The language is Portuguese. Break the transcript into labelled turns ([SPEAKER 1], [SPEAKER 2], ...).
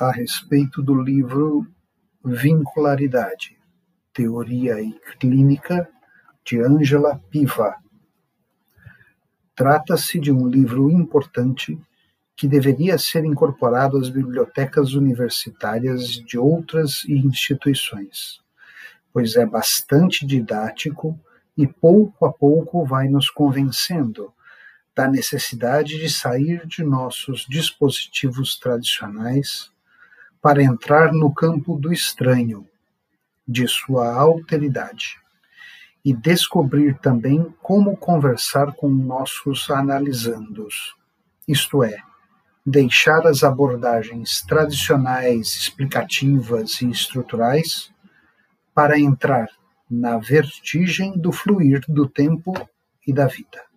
[SPEAKER 1] a respeito do livro Vincularidade, Teoria e Clínica, de Angela Piva. Trata-se de um livro importante que deveria ser incorporado às bibliotecas universitárias de outras instituições, pois é bastante didático e pouco a pouco vai nos convencendo da necessidade de sair de nossos dispositivos tradicionais para entrar no campo do estranho, de sua alteridade, e descobrir também como conversar com nossos analisandos, isto é, deixar as abordagens tradicionais, explicativas e estruturais para entrar na vertigem do fluir do tempo e da vida.